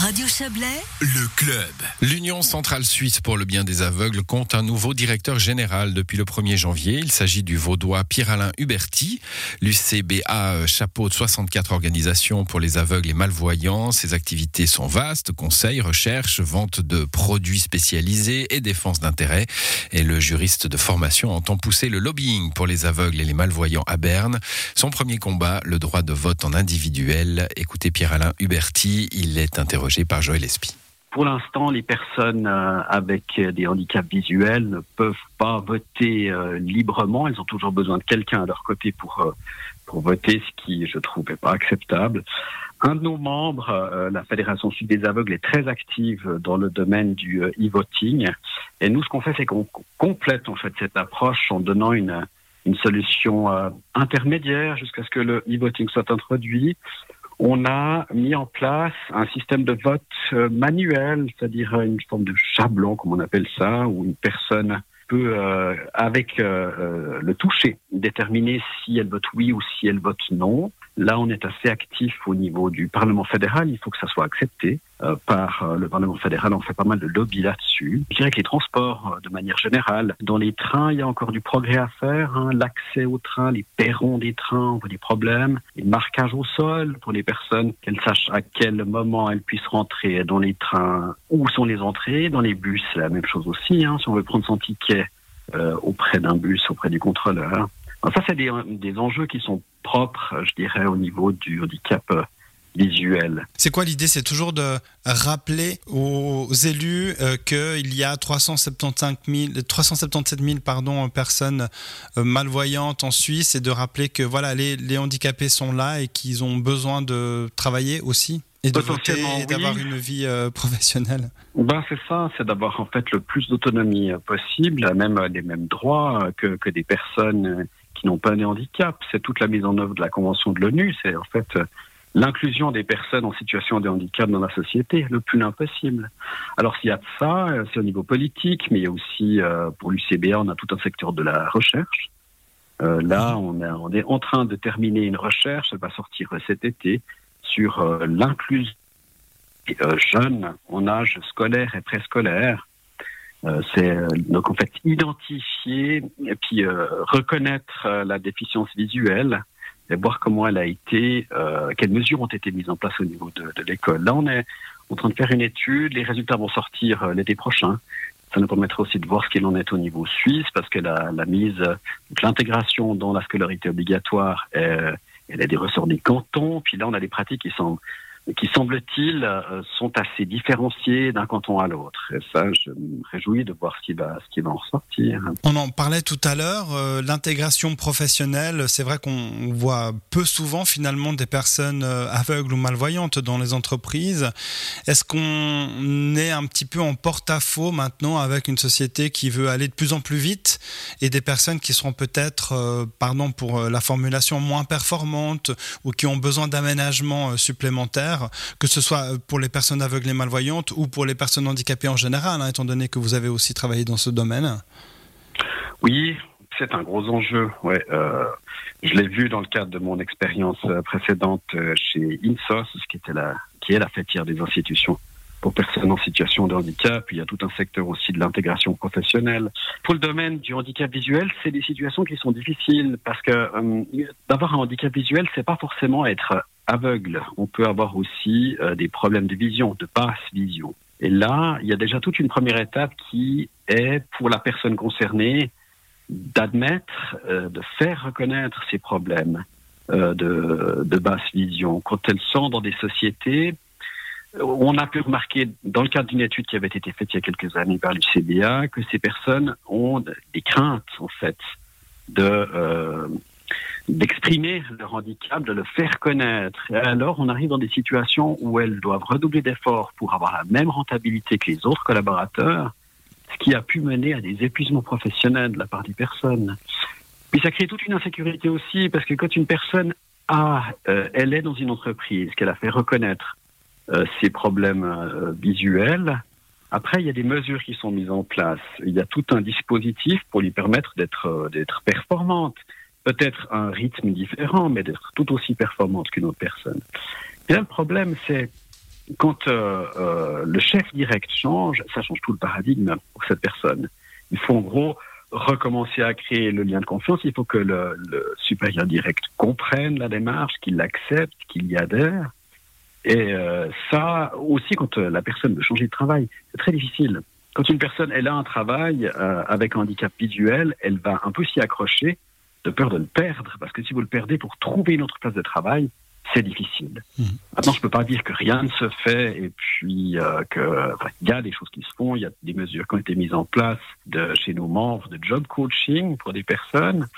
Radio Chablais, Le club. L'Union centrale suisse pour le bien des aveugles compte un nouveau directeur général depuis le 1er janvier. Il s'agit du vaudois Pierre-Alain Huberti. L'UCBA chapeaute 64 organisations pour les aveugles et malvoyants. Ses activités sont vastes, conseils, recherche, vente de produits spécialisés et défense d'intérêts. Et le juriste de formation entend pousser le lobbying pour les aveugles et les malvoyants à Berne. Son premier combat, le droit de vote en individuel. Écoutez Pierre-Alain Huberti, il est interrogé par Joël Espy. Pour l'instant, les personnes euh, avec des handicaps visuels ne peuvent pas voter euh, librement. Elles ont toujours besoin de quelqu'un à leur côté pour, euh, pour voter, ce qui, je trouve, n'est pas acceptable. Un de nos membres, la Fédération Sud des Aveugles, est très active dans le domaine du e-voting. Et nous, ce qu'on fait, c'est qu'on complète en fait cette approche en donnant une, une solution intermédiaire jusqu'à ce que le e-voting soit introduit on a mis en place un système de vote euh, manuel, c'est-à-dire une forme de chat blanc, comme on appelle ça, où une personne peut, euh, avec euh, le toucher, déterminer si elle vote oui ou si elle vote non. Là, on est assez actif au niveau du Parlement fédéral. Il faut que ça soit accepté euh, par euh, le Parlement fédéral. On fait pas mal de lobby là-dessus. Je dirais que les transports, euh, de manière générale, dans les trains, il y a encore du progrès à faire. Hein. L'accès aux trains, les perrons des trains, on voit des problèmes. Les marquages au sol pour les personnes, qu'elles sachent à quel moment elles puissent rentrer dans les trains, où sont les entrées. Dans les bus, c'est la même chose aussi. Hein. Si on veut prendre son ticket auprès d'un bus, auprès du contrôleur. Ça, c'est des, des enjeux qui sont propre, je dirais, au niveau du handicap euh, visuel. C'est quoi l'idée? C'est toujours de rappeler aux élus euh, qu'il y a 375 000, 377 000 pardon, personnes euh, malvoyantes en Suisse et de rappeler que voilà, les, les handicapés sont là et qu'ils ont besoin de travailler aussi et de voter et d'avoir une vie professionnelle. Ben c'est ça, c'est d'avoir en fait le plus d'autonomie possible, même les mêmes droits que, que des personnes qui n'ont pas de handicap. C'est toute la mise en œuvre de la Convention de l'ONU. C'est en fait euh, l'inclusion des personnes en situation de handicap dans la société le plus impossible. Alors s'il y a de ça, euh, c'est au niveau politique, mais il y a aussi euh, pour l'UCBA, on a tout un secteur de la recherche. là, on, est en train de terminer une recherche, elle va sortir cet été, sur l'inclusion jeunes en âge scolaire et préscolaire euh, c'est euh, donc en fait identifier et puis euh, reconnaître la déficience visuelle et voir comment elle a été, quelles mesures ont été mises en place au niveau de, de l'école. Là, on est en train de faire une étude. Les résultats vont sortir l'été prochain. Ça nous permettra aussi de voir ce qu'il en est au niveau suisse, parce que la, la mise, l'intégration dans la scolarité obligatoire, elle a des ressorts des cantons. Puis là, on a des pratiques qui sont qui, semble-t-il, euh, sont assez différenciés d'un canton à l'autre. Et ça, je me réjouis de voir ce qui va, en ressortir. On en parlait tout à l'heure, euh, l'intégration professionnelle, c'est vrai qu'on voit peu souvent finalement des personnes euh, aveugles ou malvoyantes dans les entreprises. Est-ce qu'on est un petit peu en porte-à-faux maintenant avec une société qui veut aller de plus en plus vite et des personnes qui seront peut-être, pardon pour la formulation, moins performantes ou qui ont besoin d'aménagements supplémentaires que ce soit pour les personnes aveugles et malvoyantes ou pour les personnes handicapées en général, hein, étant donné que vous avez aussi travaillé dans ce domaine Oui, c'est un gros enjeu. Euh, je l'ai vu dans le cadre de mon expérience euh, précédente euh, chez INSOS, qui, était la, qui est la fêtière des institutions pour personnes en situation de handicap. Il y a tout un secteur aussi de l'intégration professionnelle. Pour le domaine du handicap visuel, c'est des situations qui sont difficiles parce que d'avoir un handicap visuel, c'est pas forcément être aveugle. On peut avoir aussi euh, des problèmes de vision, de basse vision. Et là, il y a déjà toute une première étape qui est pour la personne concernée d'admettre, euh, de faire reconnaître ces problèmes euh, de, de, basse vision. Quand elles sont dans des sociétés, on a pu remarquer, dans le cadre d'une étude qui avait été faite il y a quelques années par l'UCBA, que ces personnes ont des craintes, en fait, de d'exprimer leur handicap, de le faire connaître. Alors, on arrive dans des situations où elles doivent redoubler d'efforts pour avoir la même rentabilité que les autres collaborateurs, ce qui a pu mener à des épuisements professionnels de la part des personnes. Puis ça crée toute une insécurité aussi, parce que quand une personne a, euh, elle est dans une entreprise, qu'elle a fait reconnaître euh, ses problèmes euh, visuels, après, il y a des mesures qui sont mises en place. Il y a tout un dispositif pour lui permettre d'être performante peut-être un rythme différent, mais d'être tout aussi performante qu'une autre personne. Et là, le problème, c'est quand le chef direct change, ça change tout le paradigme pour cette personne. Il faut en gros recommencer à créer le lien de confiance. Il faut que le, le supérieur direct comprenne la démarche, qu'il l'accepte, qu'il y adhère. Et ça aussi, quand la personne veut changer de travail, c'est très difficile. Quand une personne elle a un travail euh, avec un handicap visuel, elle va un peu s'y accrocher de peur de le perdre, parce que si vous le perdez pour trouver une autre place de travail, c'est difficile. Mmh. Maintenant, je peux pas dire que rien ne se fait et puis euh, que il y a des choses qui se font, il y a des mesures qui ont été mises en place de chez nos membres de job coaching pour des personnes.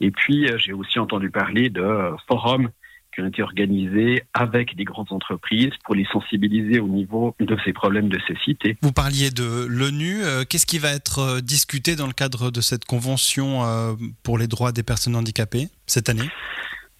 Et puis, euh, j'ai aussi entendu parler de forums qui ont été organisés avec des grandes entreprises pour les sensibiliser au niveau de ces problèmes de cécité. Vous parliez de l'ONU. Euh, qu'est-ce qui va être euh, discuté dans le cadre de cette convention euh, pour les droits des personnes handicapées cette année?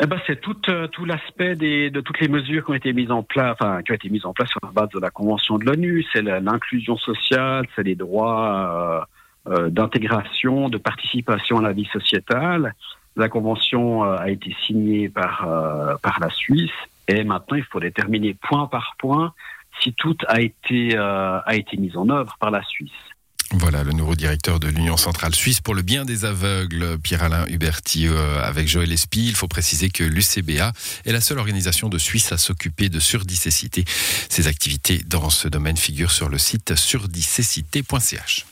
Eh ben, c'est tout, tout l'aspect de toutes les mesures qui ont été mises en place, enfin, qui ont été mises en place sur la base de la convention de l'ONU. C'est l'inclusion sociale, c'est les droits d'intégration, de participation à la vie sociétale. La convention euh, a été signée par, euh, par la Suisse et maintenant il faut déterminer point par point si tout a été, euh, a été mis en œuvre par la Suisse. Voilà le nouveau directeur de l'Union centrale suisse pour le bien des aveugles, Pierre-Alain Huberti, avec Joël Espy. Il faut préciser que l'UCBA est la seule organisation de Suisse à s'occuper de surdicécité. Ses activités dans ce domaine figurent sur le site surdicécité.ch.